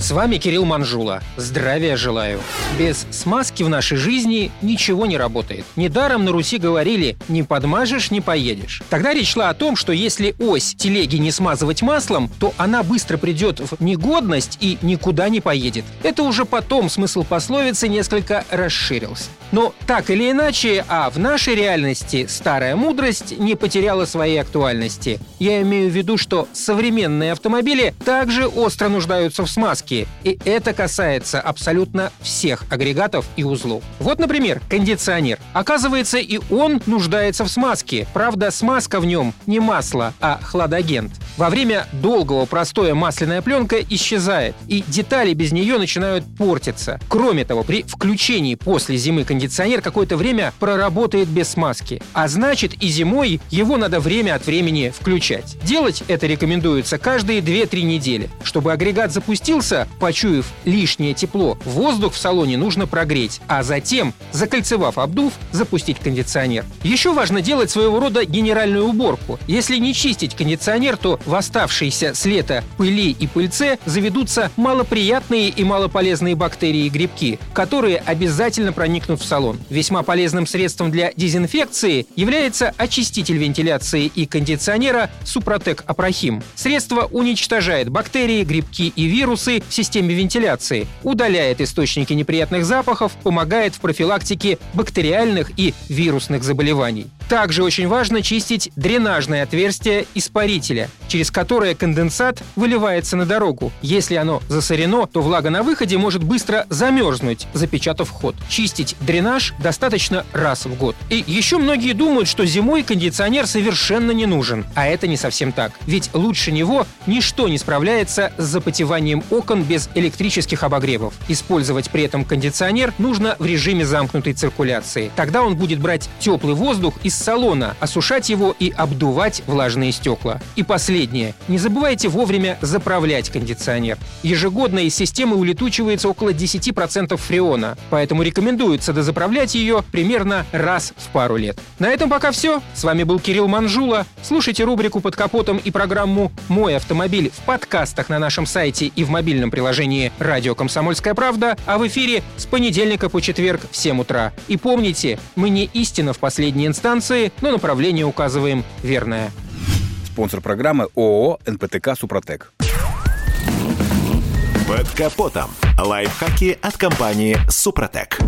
С вами Кирилл Манжула. Здравия желаю. Без смазки в нашей жизни ничего не работает. Недаром на Руси говорили «не подмажешь, не поедешь». Тогда речь шла о том, что если ось телеги не смазывать маслом, то она быстро придет в негодность и никуда не поедет. Это уже потом смысл пословицы несколько расширился. Но так или иначе, а в нашей реальности старая мудрость не потеряла своей актуальности. Я имею в виду, что современные автомобили также остро нуждаются в смазке, и это касается абсолютно всех агрегатов и узлов. Вот, например, кондиционер. Оказывается, и он нуждается в смазке. Правда, смазка в нем не масло, а хладагент. Во время долгого простоя масляная пленка исчезает, и детали без нее начинают портиться. Кроме того, при включении после зимы кондиционер какое-то время проработает без смазки. А значит, и зимой его надо время от времени включать. Делать это рекомендуется каждые 2-3 недели. Чтобы агрегат запустился, почуяв лишнее тепло, воздух в салоне нужно прогреть, а затем, закольцевав обдув, запустить кондиционер. Еще важно делать своего рода генеральную уборку. Если не чистить кондиционер, то в оставшиеся с лета пыли и пыльце заведутся малоприятные и малополезные бактерии и грибки, которые обязательно проникнут в салон. Весьма полезным средством для дезинфекции является очиститель вентиляции и кондиционера Супротек Апрахим. Средство уничтожает бактерии, грибки и вирусы в системе вентиляции, удаляет источники неприятных запахов, помогает в профилактике бактериальных и вирусных заболеваний. Также очень важно чистить дренажное отверстие испарителя, через которое конденсат выливается на дорогу. Если оно засорено, то влага на выходе может быстро замерзнуть, запечатав ход. Чистить дренаж достаточно раз в год. И еще многие думают, что зимой кондиционер совершенно не нужен. А это не совсем так. Ведь лучше него ничто не справляется с запотеванием окон без электрических обогревов. Использовать при этом кондиционер нужно в режиме замкнутой циркуляции. Тогда он будет брать теплый воздух из салона, осушать его и обдувать влажные стекла. И последнее. Не забывайте вовремя заправлять кондиционер. Ежегодно из системы улетучивается около 10% фреона, поэтому рекомендуется дозаправлять ее примерно раз в пару лет. На этом пока все. С вами был Кирилл Манжула. Слушайте рубрику «Под капотом» и программу «Мой автомобиль» в подкастах на нашем сайте и в мобильном приложении «Радио Комсомольская правда», а в эфире с понедельника по четверг в 7 утра. И помните, мы не истина в последней инстанции, но направление указываем верное. Спонсор программы ООО «НПТК Супротек». Под капотом. Лайфхаки от компании «Супротек».